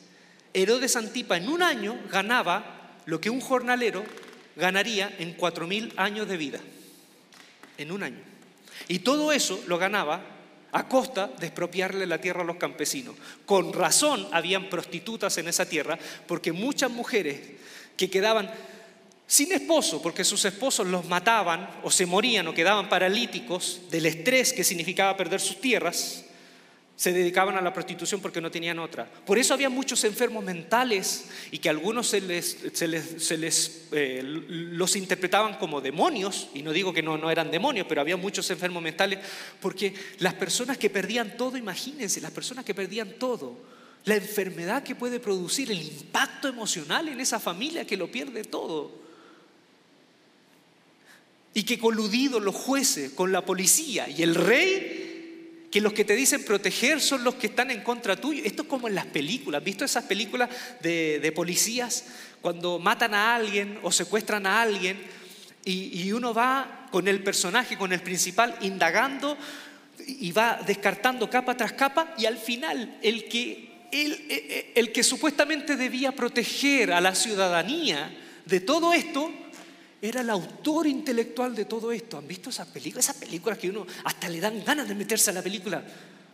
Herodes Antipa en un año ganaba lo que un jornalero ganaría en cuatro mil años de vida. En un año. Y todo eso lo ganaba a costa de expropiarle la tierra a los campesinos. Con razón habían prostitutas en esa tierra, porque muchas mujeres que quedaban sin esposo, porque sus esposos los mataban o se morían o quedaban paralíticos del estrés que significaba perder sus tierras, se dedicaban a la prostitución porque no tenían otra. Por eso había muchos enfermos mentales y que algunos se les, se les, eh, los interpretaban como demonios, y no digo que no, no eran demonios, pero había muchos enfermos mentales, porque las personas que perdían todo, imagínense, las personas que perdían todo, la enfermedad que puede producir, el impacto emocional en esa familia que lo pierde todo. Y que coludido los jueces con la policía y el rey, que los que te dicen proteger son los que están en contra tuyo. Esto es como en las películas. ¿Visto esas películas de, policías cuando matan a alguien o secuestran a alguien? Y, uno va con el personaje, con el principal, indagando y va descartando capa tras capa y al final el que eh, eh, el, que supuestamente debía proteger a la ciudadanía de todo esto, era el autor intelectual de todo esto. ¿Han visto esas películas? Esas películas que uno hasta le dan ganas de meterse a la película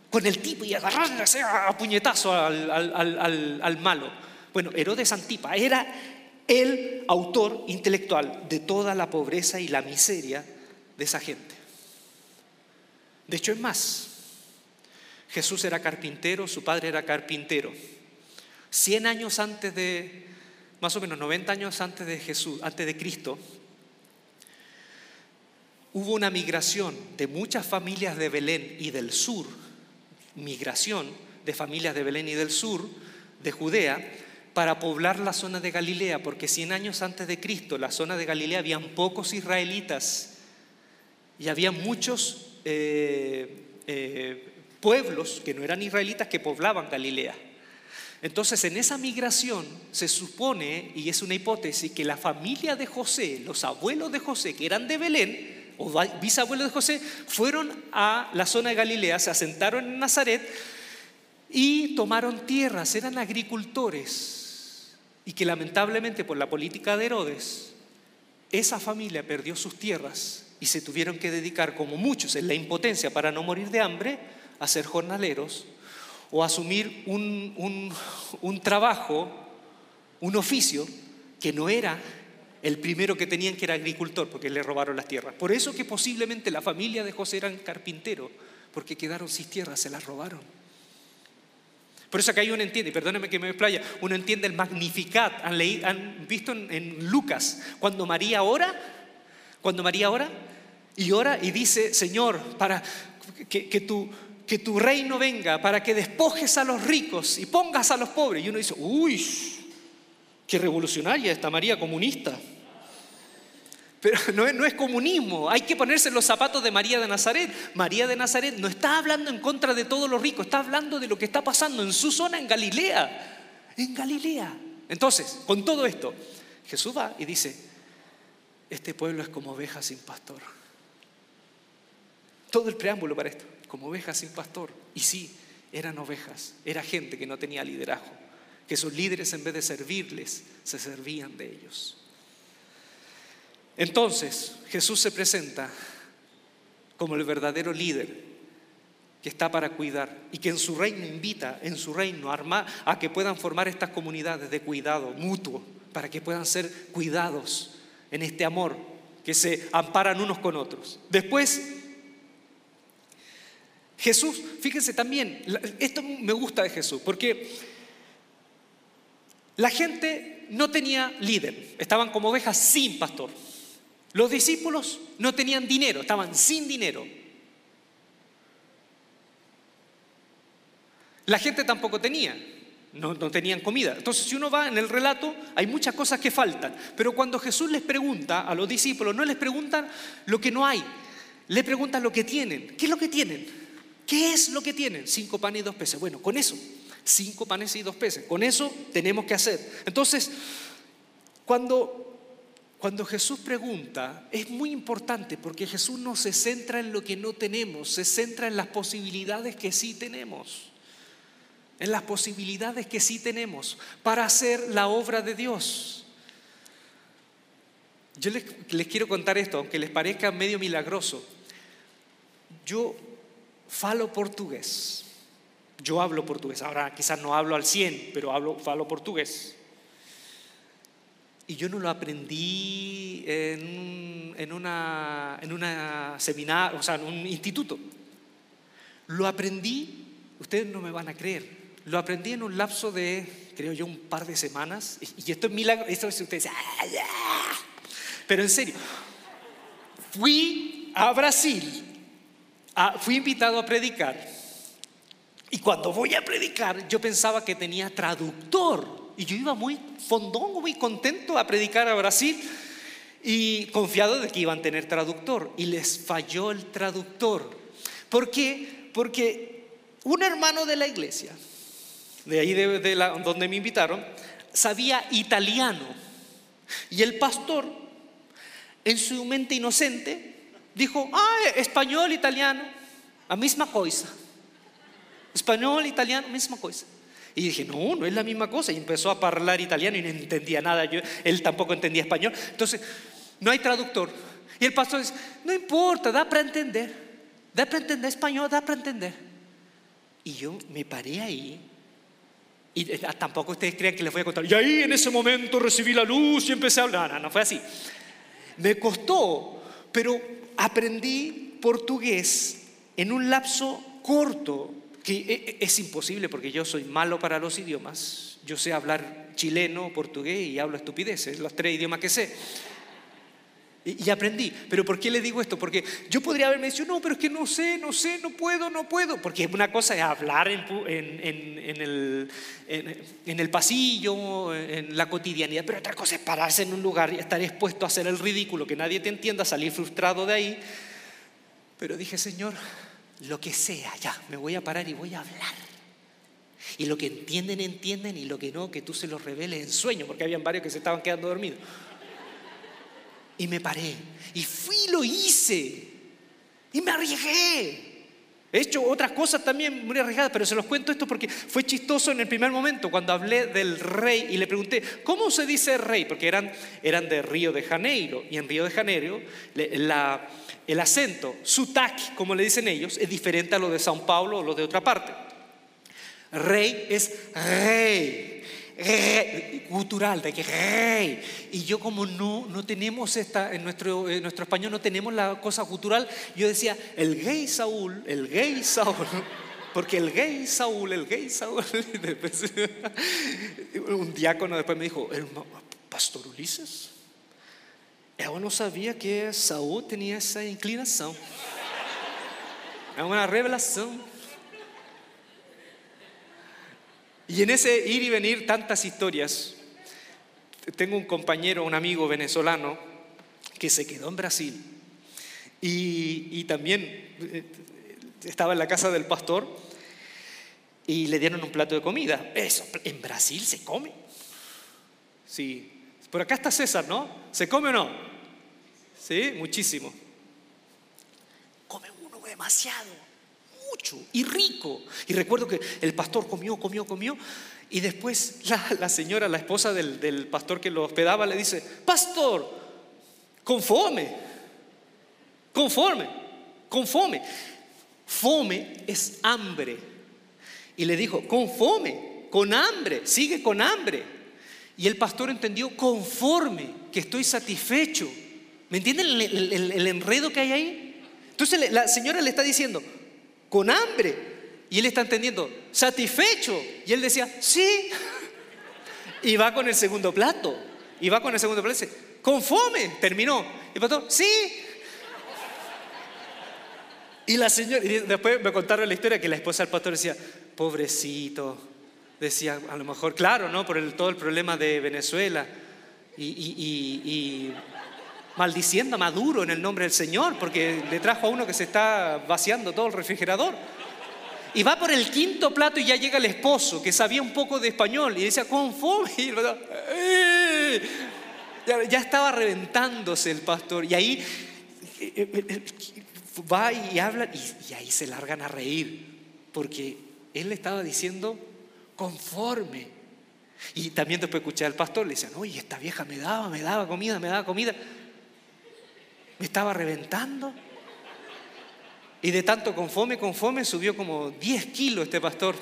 con el tipo y agarrarle a puñetazo al, al malo. Bueno, Herodes Antipa era el autor intelectual de toda la pobreza y la miseria de esa gente. De hecho, es más, Jesús era carpintero, su padre era carpintero. Cien años antes de, más o menos 90 años antes de Jesús, antes de Cristo, hubo una migración de muchas familias de Belén y del sur, migración de familias de Belén y del sur, de Judea, para poblar la zona de Galilea, porque cien años antes de Cristo, la zona de Galilea habían pocos israelitas y había muchos eh, eh, pueblos que no eran israelitas que poblaban Galilea. Entonces, en esa migración se supone, y es una hipótesis, que la familia de José, los abuelos de José, que eran de Belén, o bisabuelos de José, fueron a la zona de Galilea, se asentaron en Nazaret y tomaron tierras, eran agricultores. Y que lamentablemente por la política de Herodes, esa familia perdió sus tierras y se tuvieron que dedicar, como muchos, en la impotencia para no morir de hambre, a ser jornaleros o asumir un, un, trabajo, un oficio que no era el primero que tenían que era agricultor, porque le robaron las tierras. Por eso que posiblemente la familia de José eran carpinteros, porque quedaron sin tierras, se las robaron. Por eso ahí uno entiende, perdóneme que me explaya, uno entiende el Magnificat. ¿Han, leído, han visto en, Lucas cuando María ora? Cuando María ora y ora y dice, Señor, para que, que tu que tu reino venga, para que despojes a los ricos y pongas a los pobres. Y uno dice, uy, qué revolucionaria esta María comunista. Pero no es, comunismo, hay que ponerse los zapatos de María de Nazaret. María de Nazaret no está hablando en contra de todos los ricos, está hablando de lo que está pasando en su zona en Galilea. En Galilea. Entonces, con todo esto, Jesús va y dice, este pueblo es como oveja sin pastor. Todo el preámbulo para esto como ovejas sin pastor. Y sí, eran ovejas, era gente que no tenía liderazgo, que sus líderes en vez de servirles, se servían de ellos. Entonces Jesús se presenta como el verdadero líder que está para cuidar y que en su reino invita, en su reino, a, a que puedan formar estas comunidades de cuidado mutuo, para que puedan ser cuidados en este amor que se amparan unos con otros. Después, Jesús, fíjense también, esto me gusta de Jesús, porque la gente no tenía líder, estaban como ovejas sin pastor. Los discípulos no tenían dinero, estaban sin dinero. La gente tampoco tenía no, tenían comida. Entonces, si uno va en el relato, hay muchas cosas que faltan. Pero cuando Jesús les pregunta a los discípulos, no les preguntan lo que no hay, le preguntan lo que tienen. ¿Qué es lo que tienen? ¿Qué es lo que tienen? Cinco panes y dos peces. Bueno, con eso, cinco panes y dos peces. Con eso tenemos que hacer. Entonces, cuando, cuando Jesús pregunta, es muy importante porque Jesús no se centra en lo que no tenemos, se centra en las posibilidades que sí tenemos en las posibilidades que sí tenemos para hacer la obra de Dios. Yo les, quiero contar esto, aunque les parezca medio milagroso. Yo falo portugués. Yo hablo portugués. Ahora quizás no hablo al 100, pero hablo, falo portugués. Y yo no lo aprendí en, en una, en una seminar, o sea, en un instituto. Lo aprendí, ustedes no me van a creer, lo aprendí en un lapso de, creo yo, un par de semanas. Y esto es milagro. Esto es ustedes. ¡Ah, Pero en serio, fui a Brasil, fui invitado a predicar. Y cuando voy a predicar, yo pensaba que tenía traductor. Y yo iba muy fondongo, muy contento a predicar a Brasil y confiado de que iban a tener traductor. Y les falló el traductor. ¿Por qué? Porque un hermano de la iglesia de ahí de, donde me invitaron, sabía italiano. Y el pastor, en su mente inocente, dijo, ah, español, italiano, la misma cosa. Español, italiano, misma cosa. Y dije, no, no es la misma cosa. Y empezó a hablar italiano y no entendía nada. Yo, él tampoco entendía español. Entonces, no hay traductor. Y el pastor dice, no importa, da para entender. Da para entender español, da para entender. Y yo me paré ahí y eh, tampoco ustedes crean que les voy a contar. Y ahí en ese momento recibí la luz y empecé a hablar. No, no, fue así. Me costó, pero aprendí portugués en un lapso corto, que eh, eh, es imposible porque yo soy malo para los idiomas. Yo sé hablar chileno, portugués y hablo estupideces, los tres idiomas que sé. Y, aprendí. Pero ¿por qué le digo esto? Porque yo podría haberme dicho, no, pero es que no sé, no sé, no puedo, no puedo. Porque una cosa es hablar en, el, en, el, pasillo, en la cotidianidad, pero otra cosa es pararse en un lugar y estar expuesto a hacer el ridículo, que nadie te entienda, salir frustrado de ahí. Pero dije, Señor, lo que sea, ya, me voy a parar y voy a hablar. Y lo que entienden, entienden, y lo que no, que tú se los reveles en sueño, porque habían varios que se estaban quedando dormidos. Y me paré. Y fui y lo hice. Y me arriesgué. He hecho otras cosas también muy arriesgadas, pero se los cuento esto porque fue chistoso en el primer momento cuando hablé del rey y le pregunté, ¿cómo se dice rey? Porque eran, eran de Río de Janeiro y en Río de Janeiro el acento, sutac, como le dicen ellos, es diferente a lo de Sao Paulo o lo de otra parte. Rey es rey cultural, de que. Y yo como no, no tenemos esta, en nuestro, en nuestro español no tenemos la cosa cultural, yo decía, el gay Saúl, el gay Saúl. Porque el gay Saúl, el gay Saúl. un diácono después me dijo, Pastor Ulises, yo no sabía que Saúl tenía esa inclinación. Es una revelación. Y en ese ir y venir tantas historias, tengo un compañero, un amigo venezolano, que se quedó en Brasil y, también eh, estaba en la casa del pastor y le dieron un plato de comida. Eso, en Brasil se come. Sí. Por acá está César, ¿no? ¿Se come o no? Sí, muchísimo. Come uno demasiado y rico. Y recuerdo que el pastor comió, comió, comió. Y después la, señora, la esposa del, pastor que lo hospedaba, le dice, pastor, conforme, conforme, conforme. Fome es hambre. Y le dijo, conforme, con hambre, sigue con hambre. Y el pastor entendió, conforme, que estoy satisfecho. ¿Me entienden el, enredo que hay ahí? Entonces la señora le está diciendo, con hambre. Y él está entendiendo, satisfecho. Y él decía, sí. Y va con el segundo plato. Y va con el segundo plato y dice, conforme, terminó. Y el pastor, sí. Y la señora, y después me contaron la historia que la esposa del pastor decía, pobrecito, decía, a lo mejor, claro, ¿no? Por el, todo el problema de Venezuela. Y, maldiciendo a Maduro en el nombre del Señor, porque le trajo a uno que se está vaciando todo el refrigerador. Y va por el quinto plato y ya llega el esposo, que sabía un poco de español, y decía, conforme. Y ¡Eh! ya, estaba reventándose el pastor. Y ahí eh, eh, va y habla, y, ahí se largan a reír, porque él le estaba diciendo, conforme. Y también después escuché al pastor, le decían, oye, esta vieja me daba, me daba comida, me daba comida. Me estaba reventando. Y de tanto conforme, conforme, subió como 10 kilos este pastor.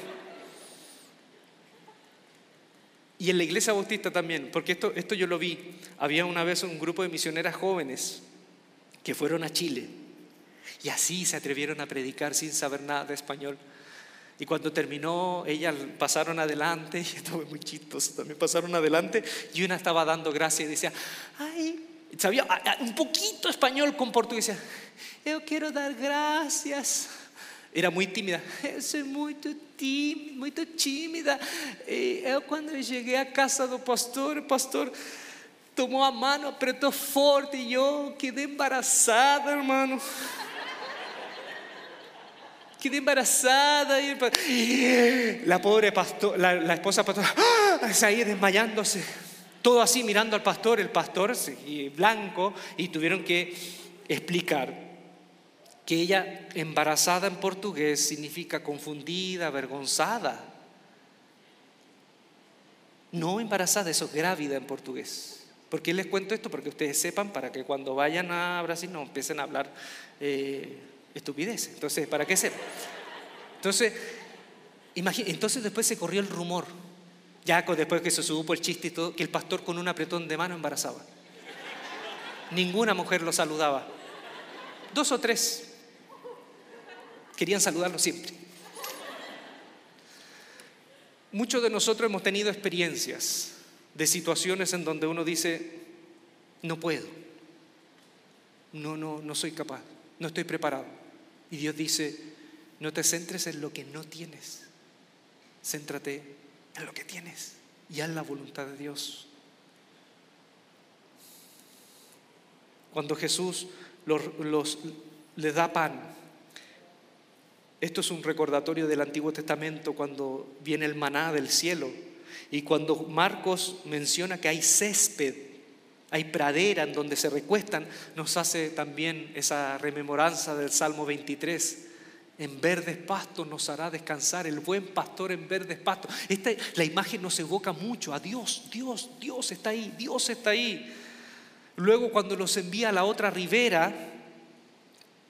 Y en la iglesia bautista también, porque esto, esto yo lo vi. Había una vez un grupo de misioneras jóvenes que fueron a Chile. Y así se atrevieron a predicar sin saber nada de español. Y cuando terminó, ellas pasaron adelante, y esto fue muy chistoso, también pasaron adelante, y una estaba dando gracias y decía, ay, sabía ah, ah, un poquito español con portugués. Yo quiero dar gracias. Era muy tímida. Muy tímida, muy tímida. Eh, yo cuando llegué a casa del pastor, el pastor tomó a mano, apretó fuerte y yo quedé embarazada, hermano. Quedé embarazada y la pobre pastor, la, esposa pastor, ¡ah! ahí desmayándose todo así mirando al pastor, el pastor blanco, y tuvieron que explicar que ella embarazada en portugués significa confundida, avergonzada. No embarazada, eso es grávida en portugués. ¿Por qué les cuento esto? Porque ustedes sepan, para que cuando vayan a Brasil no empiecen a hablar eh, estupidez. Entonces, ¿para qué sepan? Entonces, entonces después se corrió el rumor ya después que se supo el chiste y todo, que el pastor con un apretón de mano embarazaba. Ninguna mujer lo saludaba. Dos o tres querían saludarlo siempre. Muchos de nosotros hemos tenido experiencias de situaciones en donde uno dice, no puedo, no, no, no soy capaz, no estoy preparado. Y Dios dice, no te centres en lo que no tienes, céntrate en lo que tienes y en la voluntad de Dios. Cuando Jesús los, les da pan, esto es un recordatorio del Antiguo Testamento cuando viene el maná del cielo y cuando Marcos menciona que hay césped, hay pradera en donde se recuestan, nos hace también esa rememoranza del Salmo 23 en verdes pastos nos hará descansar, el buen pastor en verdes pastos. Esta, la imagen nos evoca mucho a Dios, Dios, Dios está ahí, Dios está ahí. Luego cuando los envía a la otra ribera,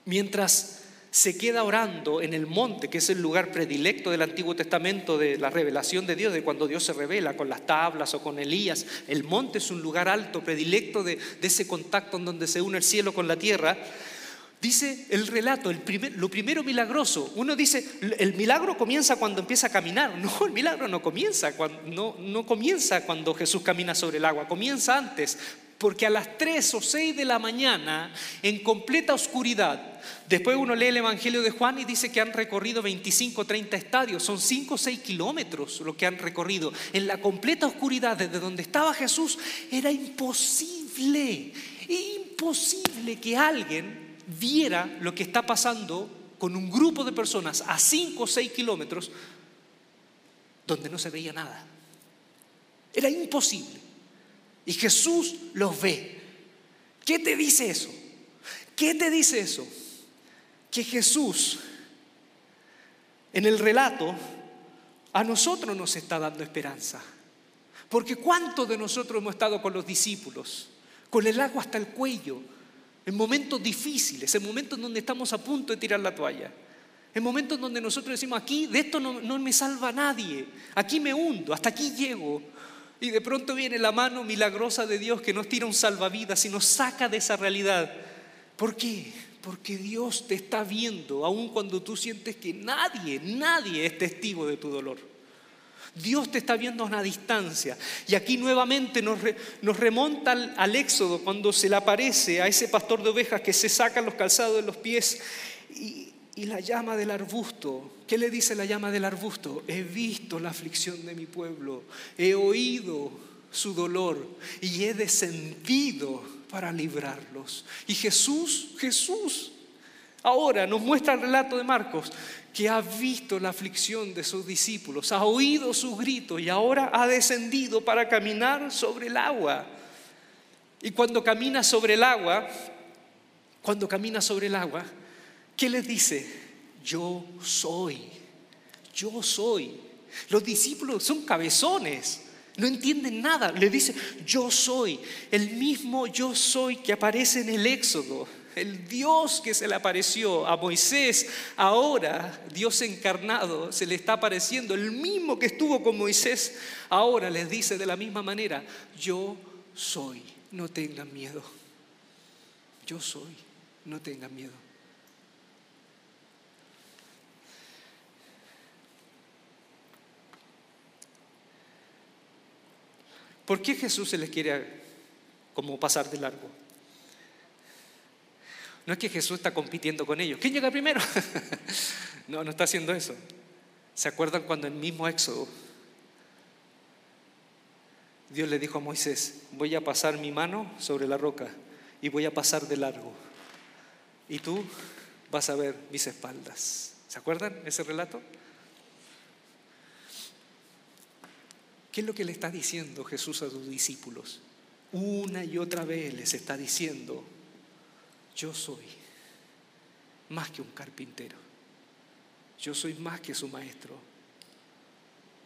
mientras se queda orando en el monte, que es el lugar predilecto del Antiguo Testamento de la revelación de Dios, de cuando Dios se revela con las tablas o con Elías. El monte es un lugar alto, predilecto de, de ese contacto en donde se une el cielo con la tierra. Dice el relato, el lo primero milagroso. Uno dice, el milagro comienza cuando empieza a caminar. No, el milagro no comienza, cuando, no, no comienza cuando Jesús camina sobre el agua, comienza antes. Porque a las 3 o 6 de la mañana, en completa oscuridad, después uno lee el Evangelio de Juan y dice que han recorrido 25 o 30 estadios, son 5 o 6 kilómetros lo que han recorrido. En la completa oscuridad, desde donde estaba Jesús, era imposible, imposible que alguien viera lo que está pasando con un grupo de personas a 5 o 6 kilómetros donde no se veía nada. Era imposible. Y Jesús los ve. ¿Qué te dice eso? ¿Qué te dice eso? Que Jesús en el relato a nosotros nos está dando esperanza. Porque ¿cuántos de nosotros hemos estado con los discípulos? con el agua hasta el cuello, en momentos difíciles, en momentos donde estamos a punto de tirar la toalla. En momentos donde nosotros decimos, aquí de esto no, no me salva nadie, aquí me hundo, hasta aquí llego. Y de pronto viene la mano milagrosa de Dios que nos tira un salvavidas y nos saca de esa realidad. ¿Por qué? Porque Dios te está viendo, aun cuando tú sientes que nadie, nadie es testigo de tu dolor. Dios te está viendo a una distancia. Y aquí nuevamente nos, remonta al, Éxodo cuando se le aparece a ese pastor de ovejas que se saca los calzados de los pies y, y la llama del arbusto. ¿Qué le dice la llama del arbusto? He visto la aflicción de mi pueblo, he oído su dolor y he descendido para librarlos. Y Jesús, Jesús, ahora nos muestra el relato de Marcos, que ha visto la aflicción de sus discípulos, ha oído su grito y ahora ha descendido para caminar sobre el agua. Y cuando camina sobre el agua, cuando camina sobre el agua, ¿Qué les dice? Yo soy, yo soy. Los discípulos son cabezones, no entienden nada. Le dice, yo soy, el mismo yo soy que aparece en el Éxodo. El Dios que se le apareció a Moisés, ahora Dios encarnado se le está apareciendo. El mismo que estuvo con Moisés, ahora les dice de la misma manera, yo soy, no tengan miedo. Yo soy, no tengan miedo. ¿Por qué Jesús se les quiere como pasar de largo? No es que Jesús está compitiendo con ellos. ¿Quién llega primero? no, no está haciendo eso. ¿Se acuerdan cuando el mismo Éxodo Dios le dijo a Moisés, voy a pasar mi mano sobre la roca y voy a pasar de largo. Y tú vas a ver mis espaldas. ¿Se acuerdan ese relato? ¿Qué es lo que le está diciendo Jesús a sus discípulos? Una y otra vez les está diciendo, yo soy más que un carpintero, yo soy más que su maestro,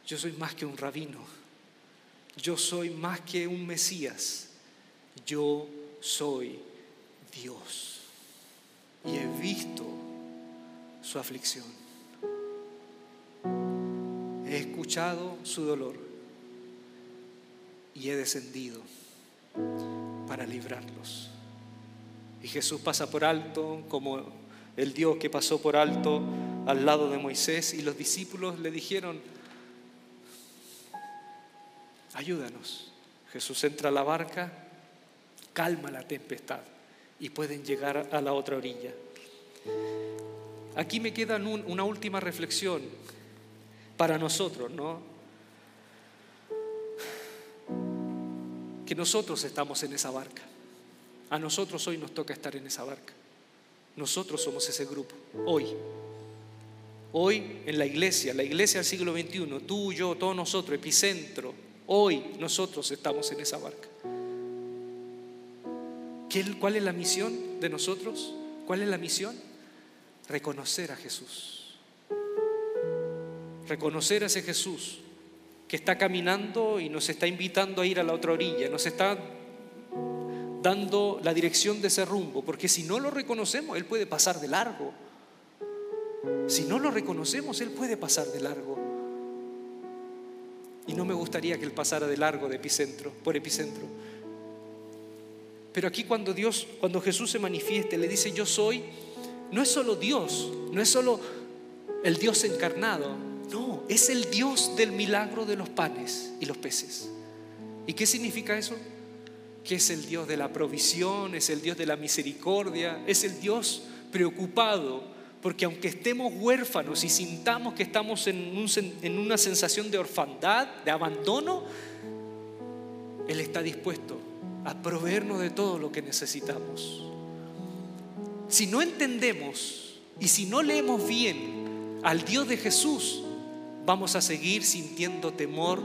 yo soy más que un rabino, yo soy más que un Mesías, yo soy Dios. Y he visto su aflicción, he escuchado su dolor y he descendido para librarlos. Y Jesús pasa por alto como el Dios que pasó por alto al lado de Moisés y los discípulos le dijeron, ayúdanos. Jesús entra a la barca, calma la tempestad y pueden llegar a la otra orilla. Aquí me queda una última reflexión para nosotros, ¿no? que nosotros estamos en esa barca. A nosotros hoy nos toca estar en esa barca. Nosotros somos ese grupo, hoy. Hoy en la iglesia, la iglesia del siglo XXI, tú, yo, todos nosotros, epicentro, hoy nosotros estamos en esa barca. ¿Cuál es la misión de nosotros? ¿Cuál es la misión? Reconocer a Jesús. Reconocer a ese Jesús que está caminando y nos está invitando a ir a la otra orilla, nos está dando la dirección de ese rumbo, porque si no lo reconocemos, Él puede pasar de largo. Si no lo reconocemos, Él puede pasar de largo. Y no me gustaría que Él pasara de largo de epicentro, por epicentro. Pero aquí cuando Dios, cuando Jesús se manifieste, le dice yo soy, no es solo Dios, no es solo el Dios encarnado, no, es el Dios del milagro de los panes y los peces. ¿Y qué significa eso? Que es el Dios de la provisión, es el Dios de la misericordia, es el Dios preocupado, porque aunque estemos huérfanos y sintamos que estamos en, una sensación de orfandad, de abandono, Él está dispuesto a proveernos de todo lo que necesitamos. Si no entendemos y si no leemos bien al Dios de Jesús, vamos a seguir sintiendo temor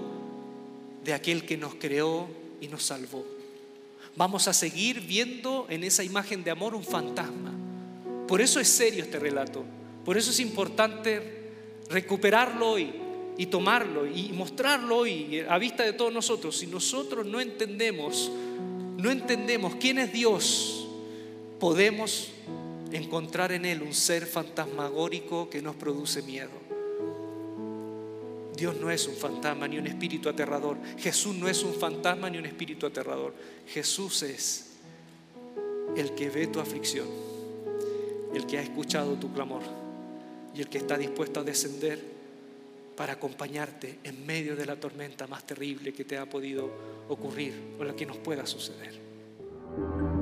de aquel que nos creó y nos salvó. Vamos a seguir viendo en esa imagen de amor un fantasma. Por eso es serio este relato. Por eso es importante recuperarlo hoy y tomarlo y mostrarlo hoy a vista de todos nosotros. Si nosotros no entendemos no entendemos quién es Dios, podemos encontrar en Él un ser fantasmagórico que nos produce miedo. Dios no es un fantasma ni un espíritu aterrador. Jesús no es un fantasma ni un espíritu aterrador. Jesús es el que ve tu aflicción, el que ha escuchado tu clamor y el que está dispuesto a descender para acompañarte en medio de la tormenta más terrible que te ha podido ocurrir o la que nos pueda suceder.